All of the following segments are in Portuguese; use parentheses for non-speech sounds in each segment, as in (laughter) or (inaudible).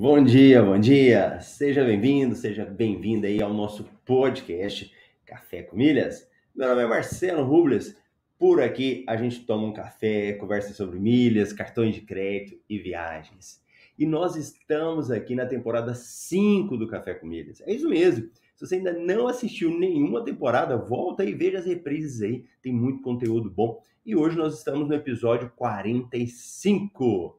Bom dia, bom dia. Seja bem-vindo, seja bem-vinda aí ao nosso podcast Café com Milhas. Meu nome é Marcelo Rubles. Por aqui a gente toma um café, conversa sobre milhas, cartões de crédito e viagens. E nós estamos aqui na temporada 5 do Café com Milhas. É isso mesmo. Se você ainda não assistiu nenhuma temporada, volta e veja as reprises aí. Tem muito conteúdo bom. E hoje nós estamos no episódio 45.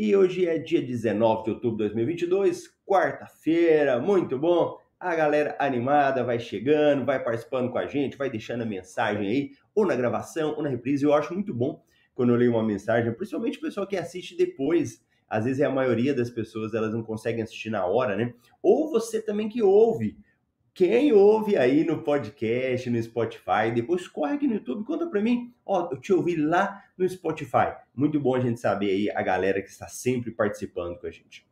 E hoje é dia 19 de outubro de 2022, quarta-feira, muito bom. A galera animada vai chegando, vai participando com a gente, vai deixando a mensagem aí, ou na gravação, ou na reprise. Eu acho muito bom quando eu leio uma mensagem, principalmente o pessoal que assiste depois. Às vezes é a maioria das pessoas, elas não conseguem assistir na hora, né? Ou você também que ouve quem ouve aí no podcast, no Spotify, depois corre aqui no YouTube, conta para mim. Ó, eu te ouvi lá no Spotify. Muito bom a gente saber aí a galera que está sempre participando com a gente.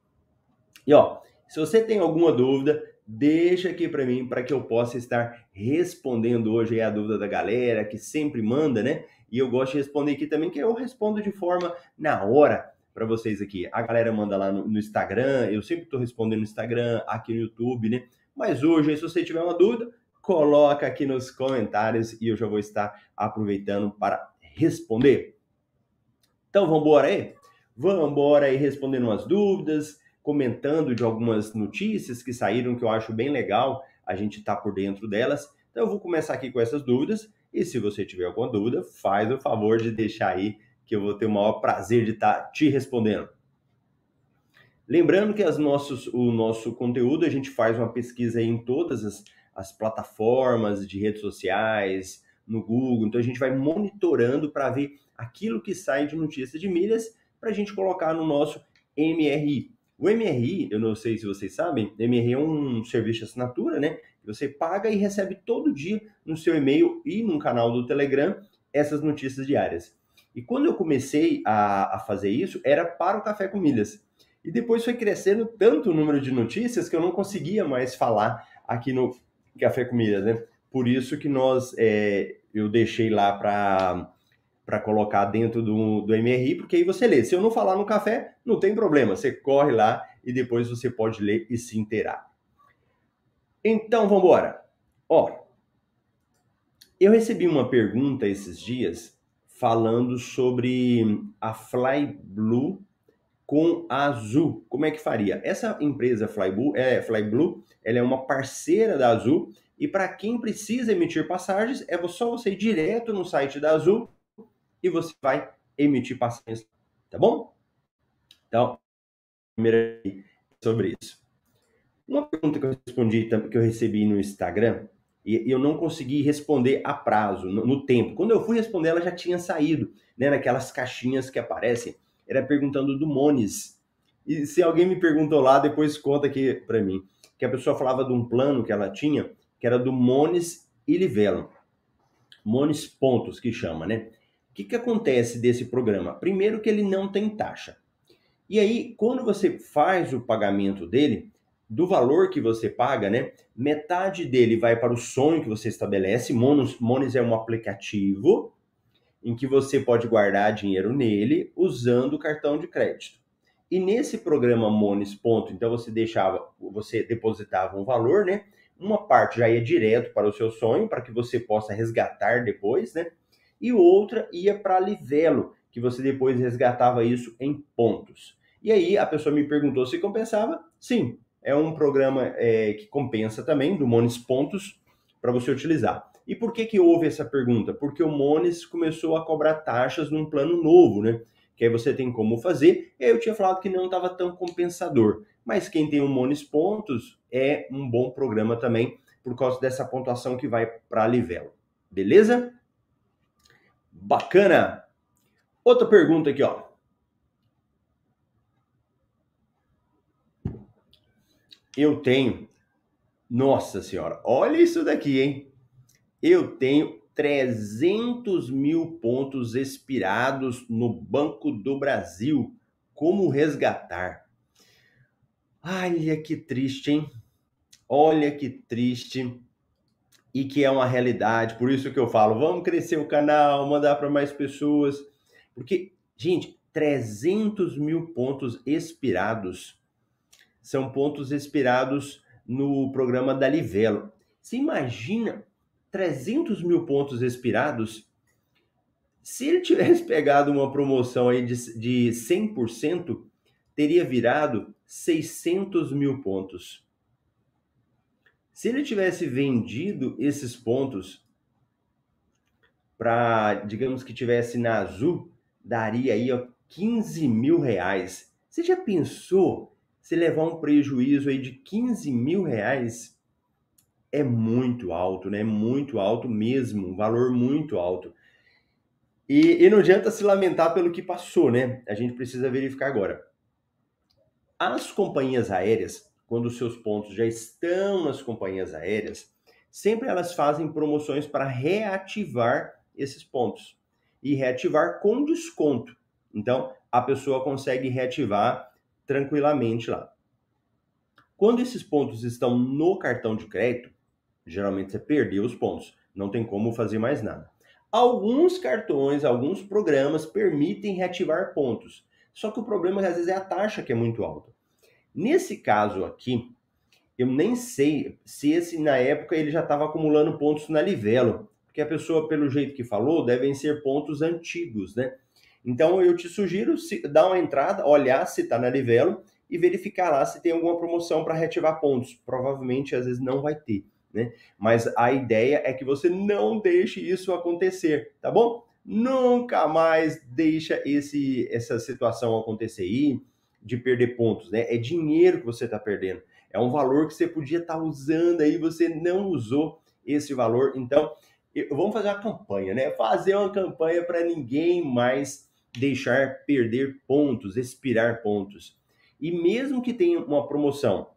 E ó, se você tem alguma dúvida, deixa aqui para mim para que eu possa estar respondendo hoje a dúvida da galera que sempre manda, né? E eu gosto de responder aqui também que eu respondo de forma na hora para vocês aqui. A galera manda lá no, no Instagram, eu sempre estou respondendo no Instagram, aqui no YouTube, né? Mas hoje, se você tiver uma dúvida, coloca aqui nos comentários e eu já vou estar aproveitando para responder. Então, vamos embora aí? Vamos embora aí respondendo umas dúvidas, comentando de algumas notícias que saíram que eu acho bem legal a gente tá por dentro delas. Então, eu vou começar aqui com essas dúvidas e se você tiver alguma dúvida, faz o favor de deixar aí que eu vou ter o maior prazer de estar tá te respondendo. Lembrando que as o nosso conteúdo, a gente faz uma pesquisa em todas as, as plataformas de redes sociais, no Google, então a gente vai monitorando para ver aquilo que sai de notícias de milhas para a gente colocar no nosso MRI. O MRI, eu não sei se vocês sabem, MRI é um serviço de assinatura, né? Você paga e recebe todo dia no seu e-mail e no canal do Telegram essas notícias diárias. E quando eu comecei a, a fazer isso, era para o Café com Milhas. E depois foi crescendo tanto o número de notícias que eu não conseguia mais falar aqui no Café Comidas, né? Por isso que nós, é, eu deixei lá para para colocar dentro do, do MRI, porque aí você lê. Se eu não falar no café, não tem problema. Você corre lá e depois você pode ler e se inteirar. Então, vamos embora. Ó, eu recebi uma pergunta esses dias falando sobre a Fly Blue com a Azul. Como é que faria? Essa empresa Flyblue, é, Flyblue, ela é uma parceira da Azul e para quem precisa emitir passagens, é só você ir direto no site da Azul e você vai emitir passagens, tá bom? Então, primeiro sobre isso. Uma pergunta que eu respondi, que eu recebi no Instagram, e eu não consegui responder a prazo, no, tempo. Quando eu fui responder, ela já tinha saído, né, naquelas caixinhas que aparecem era perguntando do Mones. E se alguém me perguntou lá, depois conta aqui para mim. Que a pessoa falava de um plano que ela tinha, que era do Mones e Livelo. Mones Pontos, que chama, né? O que, que acontece desse programa? Primeiro que ele não tem taxa. E aí, quando você faz o pagamento dele, do valor que você paga, né? Metade dele vai para o sonho que você estabelece. Monos, Mones é um aplicativo em que você pode guardar dinheiro nele usando o cartão de crédito. E nesse programa Mones Ponto, então você deixava, você depositava um valor, né? Uma parte já ia direto para o seu sonho, para que você possa resgatar depois, né? E outra ia para Livelo, que você depois resgatava isso em pontos. E aí a pessoa me perguntou se compensava. Sim, é um programa é, que compensa também, do Mones Pontos, para você utilizar. E por que, que houve essa pergunta? Porque o Mones começou a cobrar taxas num plano novo, né? Que aí você tem como fazer. E aí eu tinha falado que não estava tão compensador. Mas quem tem o Mones Pontos é um bom programa também, por causa dessa pontuação que vai para a Livelo. Beleza? Bacana! Outra pergunta aqui, ó. Eu tenho. Nossa senhora, olha isso daqui, hein? Eu tenho 300 mil pontos expirados no Banco do Brasil. Como resgatar? Olha que triste, hein? Olha que triste e que é uma realidade. Por isso que eu falo, vamos crescer o canal, mandar para mais pessoas. Porque, gente, 300 mil pontos expirados são pontos expirados no programa da Livelo. Você imagina 300 mil pontos expirados? Se ele tivesse (laughs) pegado uma promoção aí de, de 100%, teria virado 600 mil pontos. Se ele tivesse vendido esses pontos para, digamos que tivesse na Azul, daria aí ó, 15 mil reais. Você já pensou se levar um prejuízo aí de 15 mil reais? É muito alto, né? Muito alto mesmo, um valor muito alto. E, e não adianta se lamentar pelo que passou, né? A gente precisa verificar agora. As companhias aéreas, quando os seus pontos já estão nas companhias aéreas, sempre elas fazem promoções para reativar esses pontos e reativar com desconto. Então, a pessoa consegue reativar tranquilamente lá. Quando esses pontos estão no cartão de crédito, geralmente você perdeu os pontos, não tem como fazer mais nada. Alguns cartões, alguns programas permitem reativar pontos, só que o problema é às vezes é a taxa que é muito alta. Nesse caso aqui, eu nem sei se esse na época ele já estava acumulando pontos na Livelo, porque a pessoa, pelo jeito que falou, devem ser pontos antigos, né? Então eu te sugiro se, dar uma entrada, olhar se está na Livelo e verificar lá se tem alguma promoção para reativar pontos. Provavelmente às vezes não vai ter, né? Mas a ideia é que você não deixe isso acontecer, tá bom? Nunca mais deixa esse essa situação acontecer aí de perder pontos, né? É dinheiro que você está perdendo. É um valor que você podia estar tá usando aí, você não usou esse valor. Então, vamos fazer uma campanha, né? Fazer uma campanha para ninguém mais deixar perder pontos, expirar pontos. E mesmo que tenha uma promoção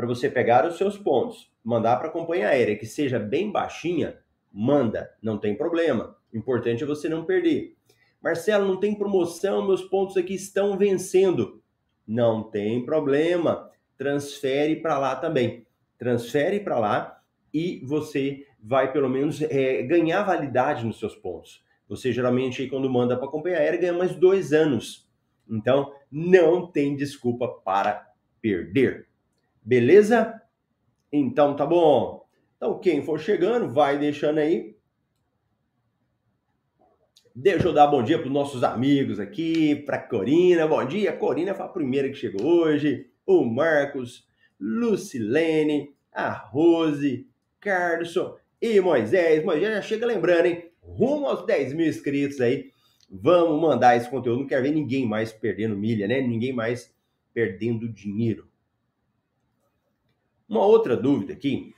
para você pegar os seus pontos, mandar para a companhia aérea que seja bem baixinha, manda, não tem problema. O importante é você não perder. Marcelo, não tem promoção, meus pontos aqui estão vencendo. Não tem problema. Transfere para lá também. Transfere para lá e você vai pelo menos é, ganhar validade nos seus pontos. Você geralmente, quando manda para a companhia aérea, ganha mais dois anos. Então, não tem desculpa para perder. Beleza? Então, tá bom. Então, quem for chegando, vai deixando aí Deixa eu dar bom dia para os nossos amigos aqui, para Corina. Bom dia, Corina foi a primeira que chegou hoje. O Marcos, Lucilene, a Rose, Carlson e Moisés. Moisés já chega lembrando, hein? Rumo aos 10 mil inscritos aí. Vamos mandar esse conteúdo. Não quero ver ninguém mais perdendo milha, né? Ninguém mais perdendo dinheiro. Uma outra dúvida aqui,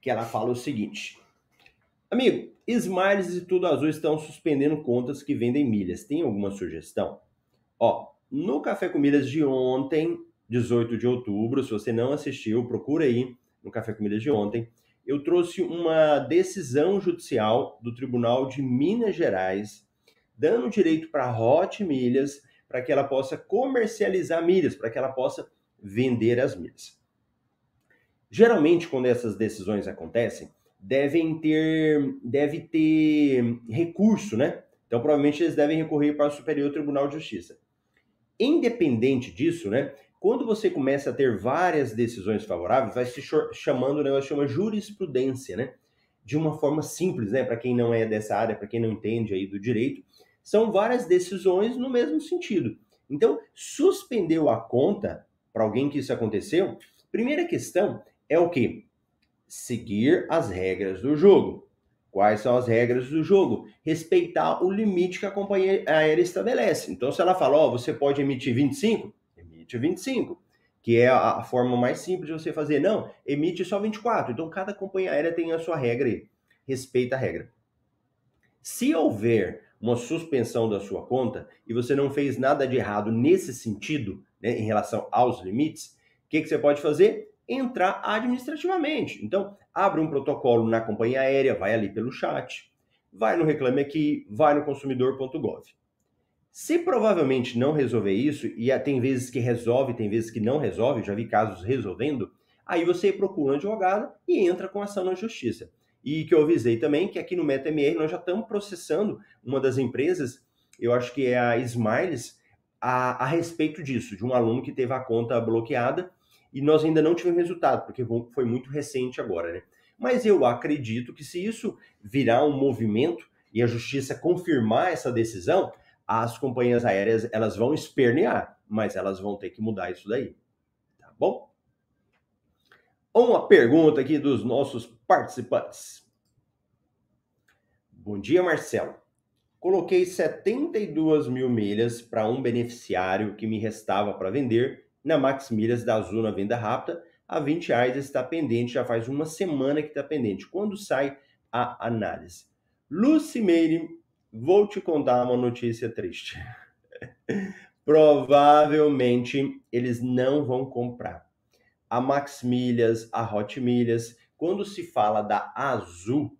que ela fala o seguinte. Amigo, Smiles e Tudo Azul estão suspendendo contas que vendem milhas. Tem alguma sugestão? Ó, no Café com Milhas de ontem, 18 de outubro, se você não assistiu, procura aí no Café com Milhas de ontem. Eu trouxe uma decisão judicial do Tribunal de Minas Gerais, dando direito para a Hot Milhas, para que ela possa comercializar milhas, para que ela possa vender as milhas. Geralmente, quando essas decisões acontecem, devem ter, deve ter recurso, né? Então, provavelmente eles devem recorrer para o Superior Tribunal de Justiça. Independente disso, né? Quando você começa a ter várias decisões favoráveis, vai se chamando, né, chama jurisprudência, né? De uma forma simples, né? Para quem não é dessa área, para quem não entende aí do direito, são várias decisões no mesmo sentido. Então, suspendeu a conta para alguém que isso aconteceu, primeira questão é o que? Seguir as regras do jogo. Quais são as regras do jogo? Respeitar o limite que a companhia aérea estabelece. Então, se ela fala, ó, oh, você pode emitir 25, emite 25, que é a, forma mais simples de você fazer. Não, emite só 24. Então, cada companhia aérea tem a sua regra aí. Respeita a regra. Se houver uma suspensão da sua conta e você não fez nada de errado nesse sentido, né, em relação aos limites, o que, que você pode fazer? Entrar administrativamente. Então, abre um protocolo na companhia aérea, vai ali pelo chat, vai no Reclame Aqui, vai no consumidor.gov. Se provavelmente não resolver isso, e tem vezes que resolve, tem vezes que não resolve, já vi casos resolvendo, aí você procura um advogado e entra com ação na justiça. E que eu avisei também que aqui no MetaMR nós já estamos processando uma das empresas, eu acho que é a Smiles, a, a respeito disso, de um aluno que teve a conta bloqueada e nós ainda não tivemos resultado, porque foi muito recente agora, né? Mas eu acredito que se isso virar um movimento e a justiça confirmar essa decisão, as companhias aéreas elas vão espernear, mas elas vão ter que mudar isso daí. Tá bom? Uma pergunta aqui dos nossos participantes. Bom dia, Marcelo. Coloquei 72 mil milhas para um beneficiário que me restava para vender na Max Milhas da Azul na venda rápida. A 20 reais está pendente, já faz uma semana que está pendente. Quando sai a análise? Lucimeire, vou te contar uma notícia triste. (laughs) Provavelmente eles não vão comprar a Max Milhas, a Hot Milhas, quando se fala da Azul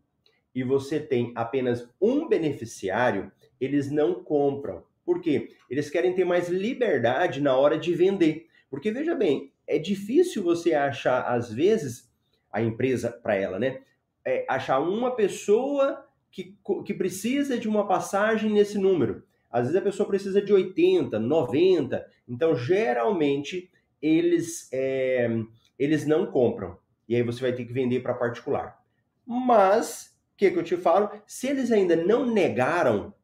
e você tem apenas um beneficiário, eles não compram. Por quê? Eles querem ter mais liberdade na hora de vender. Porque veja bem, é difícil você achar, às vezes, a empresa para ela, né? É achar uma pessoa que, que precisa de uma passagem nesse número. Às vezes a pessoa precisa de 80, 90. Então, geralmente, eles, é, eles não compram. E aí você vai ter que vender para particular. Mas, o que, que eu te falo? Se eles ainda não negaram,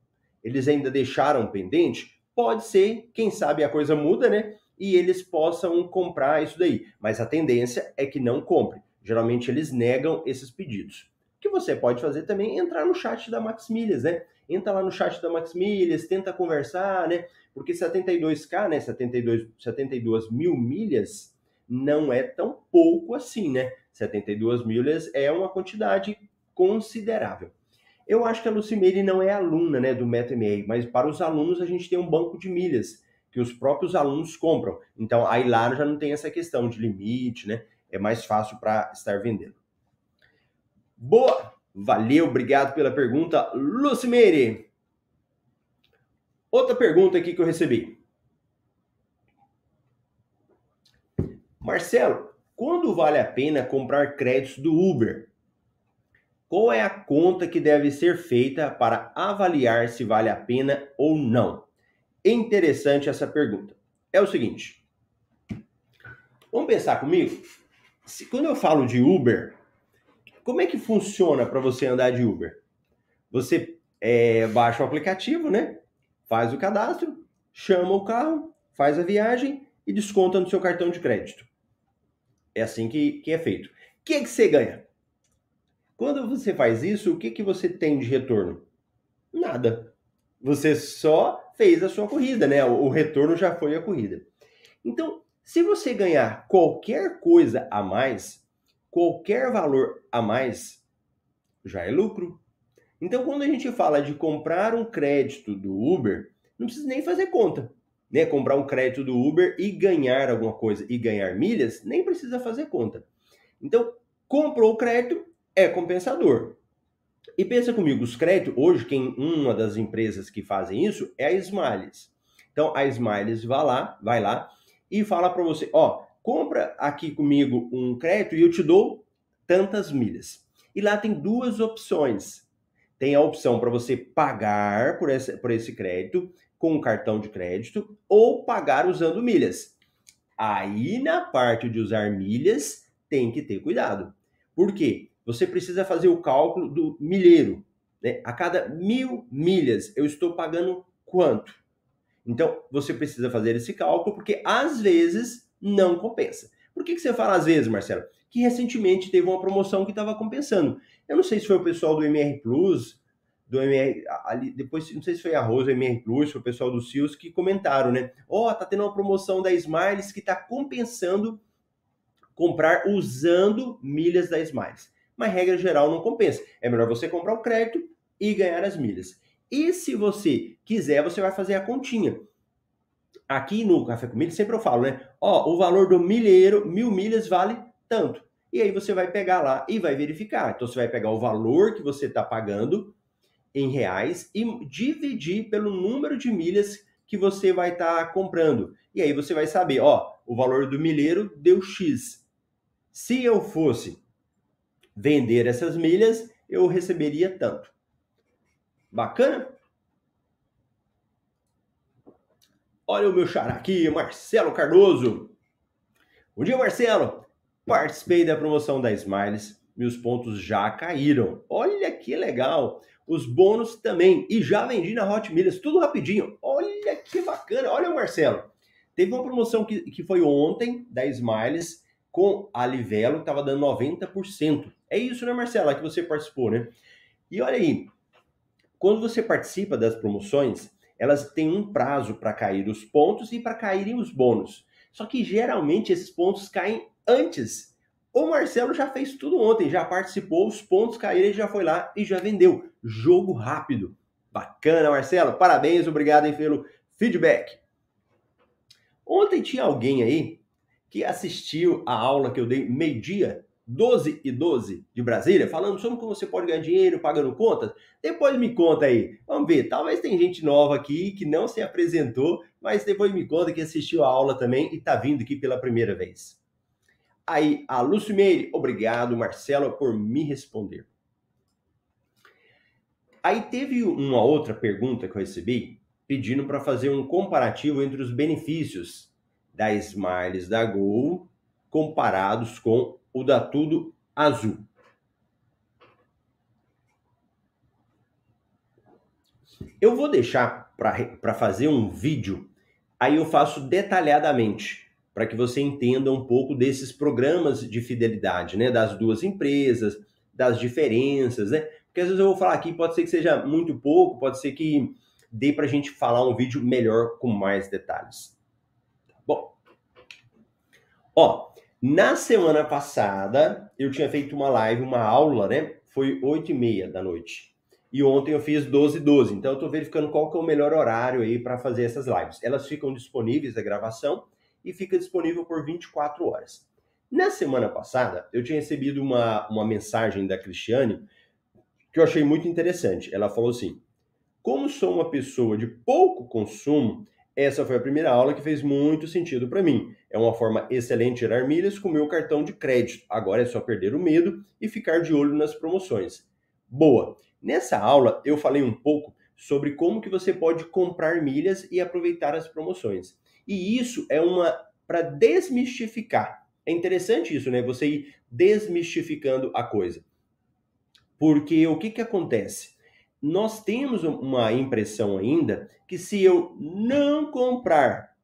eles ainda deixaram pendente, pode ser, quem sabe a coisa muda, né? E eles possam comprar isso daí. Mas a tendência é que não compre. Geralmente eles negam esses pedidos. O que você pode fazer também é entrar no chat da Max Milhas, né? Entra lá no chat da Max Milhas, tenta conversar, né? Porque 72K, né, 72, 72 mil milhas, não é tão pouco assim, né? 72 milhas é uma quantidade considerável. Eu acho que a Lucimeire não é aluna né, do MetaMA, mas para os alunos a gente tem um banco de milhas que os próprios alunos compram. Então, aí lá já não tem essa questão de limite, né? É mais fácil para estar vendendo. Boa! Valeu, obrigado pela pergunta, Lucimeire. Outra pergunta aqui que eu recebi. Marcelo, quando vale a pena comprar créditos do Uber? Qual é a conta que deve ser feita para avaliar se vale a pena ou não? Interessante essa pergunta. É o seguinte. Vamos pensar comigo? Se, quando eu falo de Uber, como é que funciona para você andar de Uber? Você é, baixa o aplicativo, né? faz o cadastro, chama o carro, faz a viagem e desconta no seu cartão de crédito. É assim que, que é feito. O que, é que você ganha? Quando você faz isso, o que, que você tem de retorno? Nada. Você só fez a sua corrida, né? O, o retorno já foi a corrida. Então, se você ganhar qualquer coisa a mais, qualquer valor a mais, já é lucro. Então, quando a gente fala de comprar um crédito do Uber, não precisa nem fazer conta. Né? Comprar um crédito do Uber e ganhar alguma coisa e ganhar milhas, nem precisa fazer conta. Então, comprou o crédito, é compensador. E pensa comigo, os créditos, hoje, quem uma das empresas que fazem isso é a Smiles. Então, a Smiles vai lá, vai lá e fala para você, ó, compra aqui comigo um crédito e eu te dou tantas milhas. E lá tem duas opções tem a opção para você pagar por esse, por esse crédito com um cartão de crédito ou pagar usando milhas. Aí na parte de usar milhas, tem que ter cuidado. Por quê? Você precisa fazer o cálculo do milheiro. Né? A cada mil milhas eu estou pagando quanto? Então você precisa fazer esse cálculo, porque às vezes não compensa. Por que, que você fala às vezes, Marcelo? Que recentemente teve uma promoção que estava compensando. Eu não sei se foi o pessoal do MR Plus, do MR, ali, depois, não sei se foi a Rosa, MR Plus, foi o pessoal do CIOS que comentaram, né? Ó, oh, tá tendo uma promoção da Smiles que tá compensando comprar usando milhas da Smiles. Mas regra geral não compensa. É melhor você comprar o crédito e ganhar as milhas. E se você quiser, você vai fazer a continha. Aqui no Café com sempre eu falo, né? Ó, o valor do milheiro, mil milhas vale tanto. E aí você vai pegar lá e vai verificar. Então você vai pegar o valor que você está pagando em reais e dividir pelo número de milhas que você vai estar tá comprando. E aí você vai saber, ó, o valor do milheiro deu X. Se eu fosse vender essas milhas, eu receberia tanto. Bacana? Olha o meu xará aqui, Marcelo Cardoso. Bom dia, Marcelo. Participei da promoção da Smiles. Meus pontos já caíram. Olha que legal. Os bônus também. E já vendi na Hot Milhas. Tudo rapidinho. Olha que bacana. Olha Marcelo. Teve uma promoção que, que foi ontem da Smiles com a Livelo, estava dando 90%. É isso, né, Marcelo? É que você participou, né? E olha aí, quando você participa das promoções, elas têm um prazo para cair os pontos e para caírem os bônus. Só que geralmente esses pontos caem antes. O Marcelo já fez tudo ontem, já participou, os pontos caíram, ele já foi lá e já vendeu. Jogo rápido. Bacana, Marcelo. Parabéns, obrigado pelo feedback. Ontem tinha alguém aí que assistiu a aula que eu dei meio-dia 12 e 12 de Brasília, falando sobre como você pode ganhar dinheiro pagando contas. Depois me conta aí. Vamos ver, talvez tem gente nova aqui que não se apresentou, mas depois me conta que assistiu a aula também e está vindo aqui pela primeira vez. Aí, a Lúcio Meire, obrigado, Marcelo, por me responder. Aí teve uma outra pergunta que eu recebi, pedindo para fazer um comparativo entre os benefícios da Smiles da Gol comparados com o da Tudo Azul. Eu vou deixar para fazer um vídeo, aí eu faço detalhadamente, para que você entenda um pouco desses programas de fidelidade, né? Das duas empresas, das diferenças, né? Porque às vezes eu vou falar aqui, pode ser que seja muito pouco, pode ser que dê para a gente falar um vídeo melhor com mais detalhes. Tá bom. Ó, na semana passada, eu tinha feito uma live, uma aula, né? Foi 8 e meia da noite. E ontem eu fiz 12 e 12. Então eu tô verificando qual que é o melhor horário aí para fazer essas lives. Elas ficam disponíveis, a gravação, e fica disponível por 24 horas. Na semana passada, eu tinha recebido uma, uma mensagem da Cristiane que eu achei muito interessante. Ela falou assim: Como sou uma pessoa de pouco consumo, essa foi a primeira aula que fez muito sentido para mim. É uma forma excelente de gerar milhas com meu cartão de crédito. Agora é só perder o medo e ficar de olho nas promoções. Boa. Nessa aula eu falei um pouco sobre como que você pode comprar milhas e aproveitar as promoções. E isso é uma para desmistificar. É interessante isso, né? Você ir desmistificando a coisa. Porque o que que acontece? Nós temos uma impressão ainda que se eu não comprar,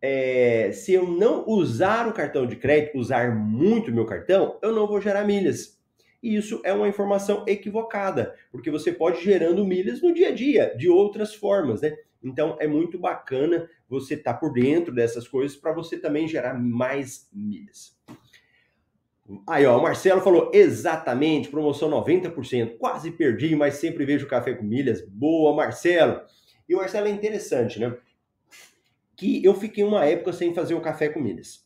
é, se eu não usar o cartão de crédito, usar muito meu cartão, eu não vou gerar milhas. E isso é uma informação equivocada, porque você pode gerando milhas no dia a dia, de outras formas, né? Então é muito bacana você estar tá por dentro dessas coisas para você também gerar mais milhas. Aí, ó, o Marcelo falou exatamente, promoção 90%. Quase perdi, mas sempre vejo café com milhas. Boa, Marcelo. E o Marcelo é interessante, né? Que eu fiquei uma época sem fazer o café com milhas.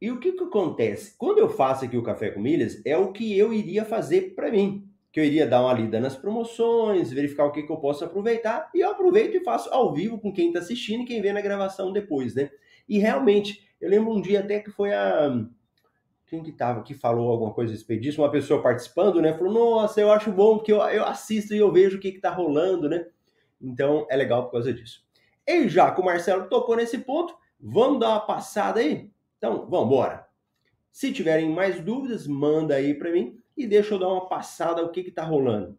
E o que que acontece? Quando eu faço aqui o café com milhas, é o que eu iria fazer para mim. Que eu iria dar uma lida nas promoções, verificar o que, que eu posso aproveitar, e eu aproveito e faço ao vivo com quem está assistindo e quem vê na gravação depois, né? E realmente, eu lembro um dia até que foi a quem que tava que falou alguma coisa a respeito disso, uma pessoa participando, né? Falou, nossa, eu acho bom porque eu, eu assisto e eu vejo o que que tá rolando, né? Então é legal por causa disso. E já que o Marcelo tocou nesse ponto, vamos dar uma passada aí? Então, vamos embora. Se tiverem mais dúvidas, manda aí para mim e deixa eu dar uma passada o que que tá rolando.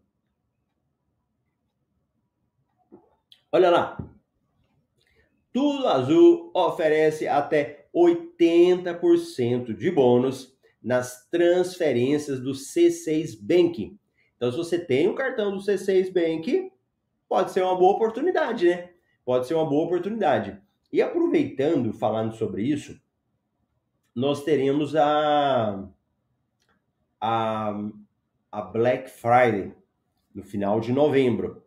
Olha lá. Tudo Azul oferece até 80% de bônus nas transferências do C6 Bank. Então, se você tem o cartão do C6 Bank, pode ser uma boa oportunidade, né? Pode ser uma boa oportunidade. E aproveitando, falando sobre isso, nós teremos a, a, a Black Friday no final de novembro.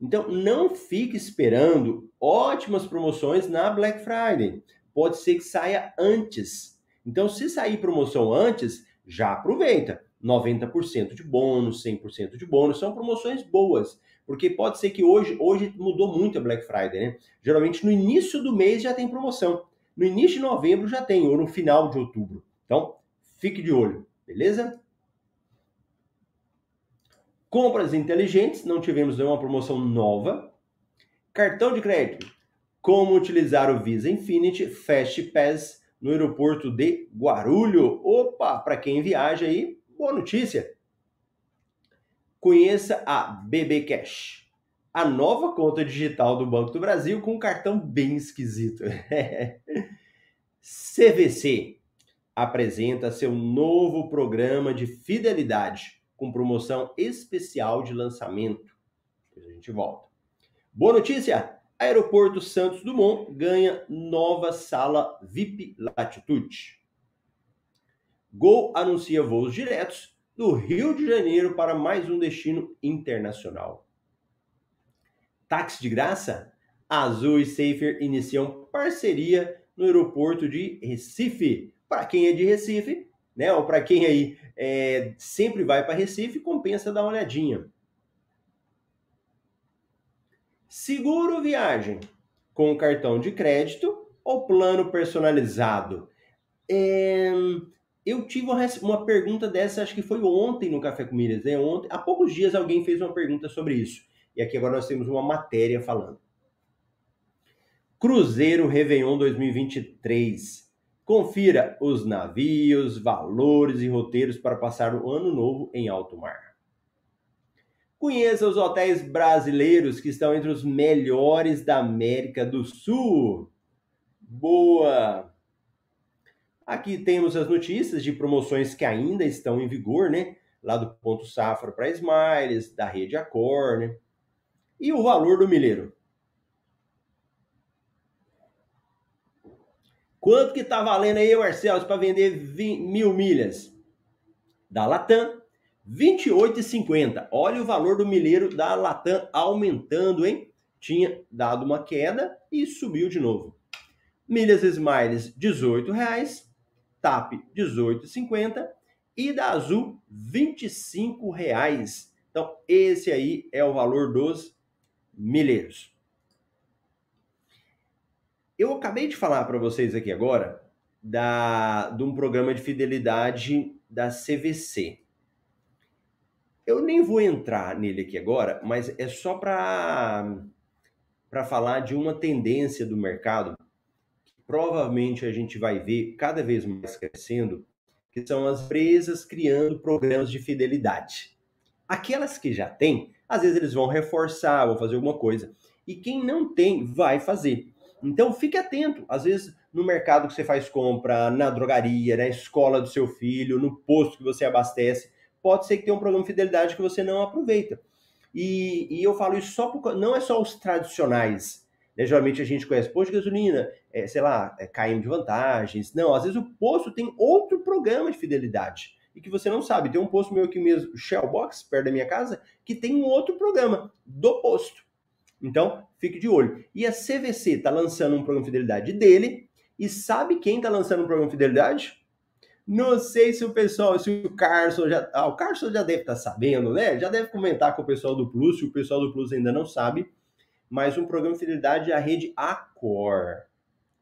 Então, não fique esperando ótimas promoções na Black Friday. Pode ser que saia antes. Então, se sair promoção antes, já aproveita. 90% de bônus, 100% de bônus, são promoções boas. Porque pode ser que hoje, hoje mudou muito a Black Friday, né? Geralmente no início do mês já tem promoção. No início de novembro já tem, ou no final de outubro. Então, fique de olho, beleza? Compras inteligentes, não tivemos nenhuma promoção nova. Cartão de crédito. Como utilizar o Visa Infinity Fast Pass no aeroporto de Guarulhos. Opa, para quem viaja aí, boa notícia. Conheça a BB Cash, a nova conta digital do Banco do Brasil com um cartão bem esquisito. (laughs) CVC apresenta seu novo programa de fidelidade com promoção especial de lançamento. A gente volta. Boa notícia! Aeroporto Santos Dumont ganha nova sala VIP Latitude. Gol anuncia voos diretos do Rio de Janeiro para mais um destino internacional. Táxi de graça? Azul e Safer iniciam parceria no aeroporto de Recife. Para quem é de Recife, né? Ou para quem aí é, sempre vai para Recife, compensa dar uma olhadinha. Seguro viagem com cartão de crédito ou plano personalizado? É, eu tive uma, pergunta dessa, acho que foi ontem no Café com Milhas, né? Ontem, há poucos dias alguém fez uma pergunta sobre isso. E aqui agora nós temos uma matéria falando. Cruzeiro Réveillon 2023 Confira os navios, valores e roteiros para passar o ano novo em alto mar. Conheça os hotéis brasileiros que estão entre os melhores da América do Sul. Boa! Aqui temos as notícias de promoções que ainda estão em vigor, né? Lá do Ponto Safra para Smiles, da Rede Accor, né? E o valor do milheiro. Quanto que tá valendo aí, Marcelo, para vender 20, mil milhas? Da Latam, 28,50. Olha o valor do milheiro da Latam aumentando, hein? Tinha dado uma queda e subiu de novo. Milhas Smiles, R$ reais. TAP, 18,50. E da Azul, R$ reais. Então, esse aí é o valor dos milheiros. Eu acabei de falar para vocês aqui agora da, de um programa de fidelidade da CVC. Eu nem vou entrar nele aqui agora, mas é só para falar de uma tendência do mercado que provavelmente a gente vai ver cada vez mais crescendo, que são as empresas criando programas de fidelidade. Aquelas que já têm, às vezes eles vão reforçar, vão fazer alguma coisa. E quem não tem, vai fazer. Então fique atento. Às vezes no mercado que você faz compra, na drogaria, na escola do seu filho, no posto que você abastece, pode ser que tenha um programa de fidelidade que você não aproveita. E, e eu falo isso só por, não é só os tradicionais. Né? Geralmente a gente conhece posto de gasolina, é, sei lá, é de vantagens. Não, às vezes o posto tem outro programa de fidelidade e que você não sabe. Tem um posto meu aqui mesmo, Shellbox, perto da minha casa, que tem um outro programa do posto. Então, fique de olho. E a CVC está lançando um programa de fidelidade dele. E sabe quem está lançando um programa de fidelidade? Não sei se o pessoal, se o Carson já. Ah, o Carson já deve estar tá sabendo, né? Já deve comentar com o pessoal do Plus, se o pessoal do Plus ainda não sabe. Mas um programa de fidelidade é a rede Accor.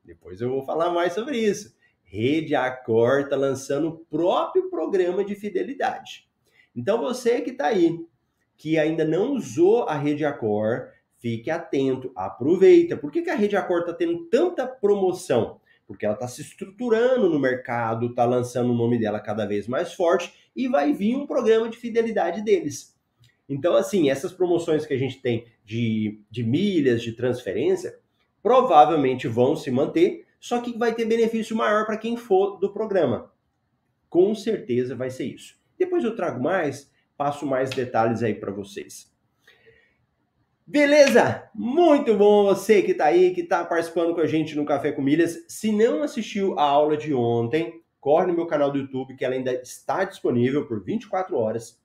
Depois eu vou falar mais sobre isso. Rede Accor está lançando o próprio programa de fidelidade. Então você que está aí, que ainda não usou a rede Accor, Fique atento, aproveita. Por que, que a Rede Acor está tendo tanta promoção? Porque ela está se estruturando no mercado, está lançando o nome dela cada vez mais forte e vai vir um programa de fidelidade deles. Então, assim, essas promoções que a gente tem de, de milhas, de transferência, provavelmente vão se manter, Só que vai ter benefício maior para quem for do programa. Com certeza vai ser isso. Depois eu trago mais, passo mais detalhes aí para vocês. Beleza? Muito bom você que está aí, que está participando com a gente no Café com Milhas. Se não assistiu a aula de ontem, corre no meu canal do YouTube, que ela ainda está disponível por 24 horas.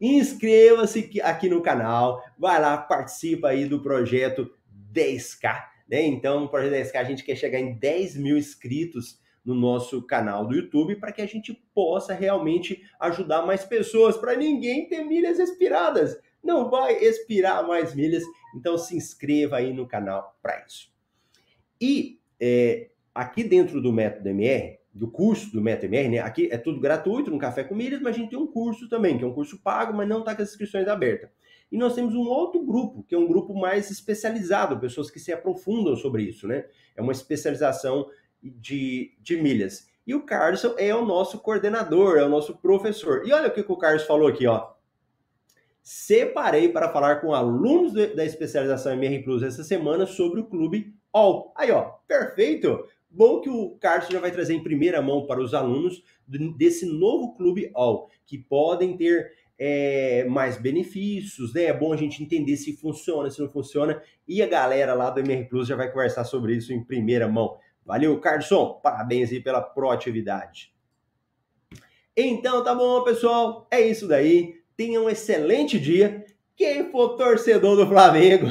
Inscreva-se aqui no canal, vai lá, participa aí do projeto 10K. Né? Então, no projeto 10K a gente quer chegar em 10 mil inscritos no nosso canal do YouTube para que a gente possa realmente ajudar mais pessoas, para ninguém ter milhas expiradas não vai expirar mais milhas. Então se inscreva aí no canal para isso. E é, aqui dentro do método MR, do curso do método MR, né? Aqui é tudo gratuito no Café com Milhas, mas a gente tem um curso também, que é um curso pago, mas não está com as inscrições abertas. E nós temos um outro grupo, que é um grupo mais especializado, pessoas que se aprofundam sobre isso, né? É uma especialização de, de milhas. E o Carlson é o nosso coordenador, é o nosso professor. E olha o que, que o Carlos falou aqui, ó separei para falar com alunos da especialização MR Plus essa semana sobre o Clube All. Aí, ó, perfeito! Bom que o Carlos já vai trazer em primeira mão para os alunos desse novo Clube All, que podem ter é, mais benefícios, né? É bom a gente entender se funciona, se não funciona. E a galera lá do MR Plus já vai conversar sobre isso em primeira mão. Valeu, Carlson! Parabéns aí pela proatividade. Então, tá bom, pessoal? É isso daí. Tenha um excelente dia. Quem for torcedor do Flamengo,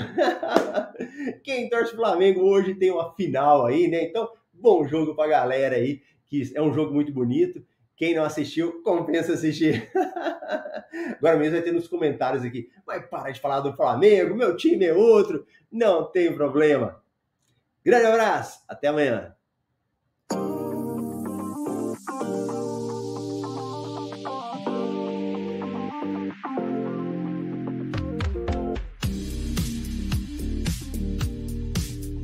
(laughs) quem torce Flamengo hoje tem uma final aí, né? Então, bom jogo pra galera aí, que é um jogo muito bonito. Quem não assistiu, compensa assistir. (laughs) Agora mesmo vai ter nos comentários aqui. Mas para de falar do Flamengo, meu time é outro. Não tem problema. Grande abraço, até amanhã.